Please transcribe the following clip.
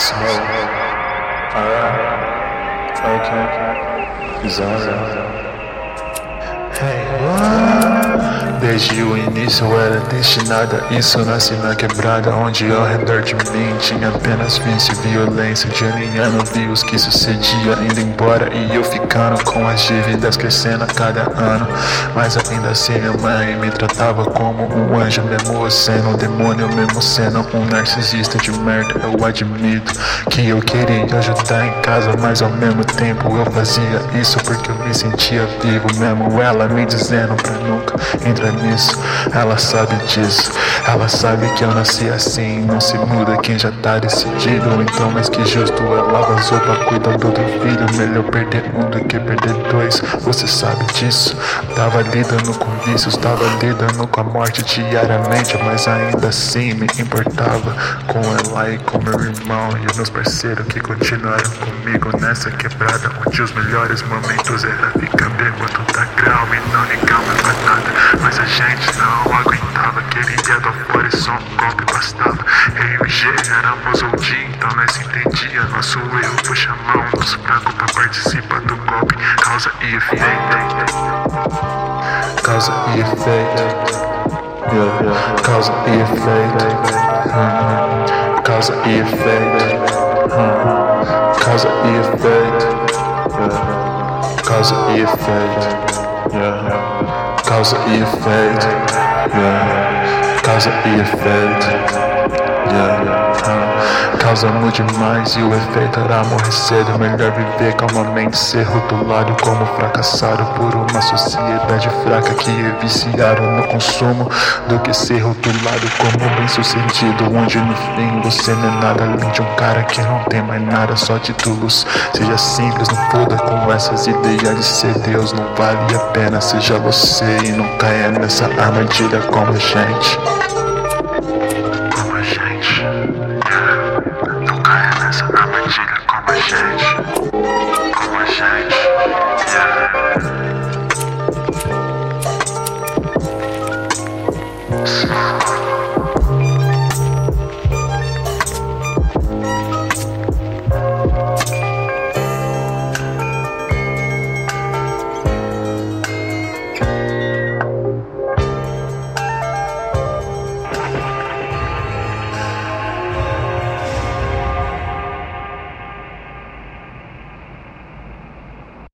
Smoke, fire, focus, desire. Desde o início era destinada isso Nasci na quebrada onde ao redor de mim Tinha apenas vício e violência De alinhando vi os que sucedia Indo embora e eu ficando com as dívidas Crescendo a cada ano. Mas ainda assim minha mãe me tratava como um anjo Mesmo sendo um demônio, mesmo sendo um narcisista de merda. Eu admito que eu queria ajudar em casa Mas ao mesmo tempo eu fazia isso Porque eu me sentia vivo mesmo. Ela me dizendo pra nunca entrar nisso, ela sabe disso. Ela sabe que eu nasci assim, não se muda quem já tá decidido. Então, mais que justo, ela vazou pra cuidar do filho. Melhor perder um do que perder dois, você sabe disso. Tava lidando com vícios, tava lidando com a morte diariamente, mas ainda assim me importava com ela e com meu irmão e meus parceiros que continuaram comigo nessa quebrada, onde os melhores momentos era ficar bêbado da gente não aguentava, queria do fora e só um golpe bastava. Eu e G éramos o dia, então nós entendia. Nosso eu puxa a mão dos fracos pra participar do golpe. Causa e efeito. Causa e efeito. Causa e efeito. Causa e efeito. Causa e efeito. Causa e efeito. Yeah causa e efeito, yeah. causa e efeito, yeah. Causa muito demais e o efeito era morrer cedo. Melhor viver calmamente, ser rotulado como fracassado por uma sociedade fraca que é viciaram no consumo, do que ser rotulado como bem sucedido. Onde no fim você não é nada além de um cara que não tem mais nada, só títulos. Seja simples, não foda com essas ideias de ser Deus. Não vale a pena, seja você e não caia nessa armadilha como gente. com a gente.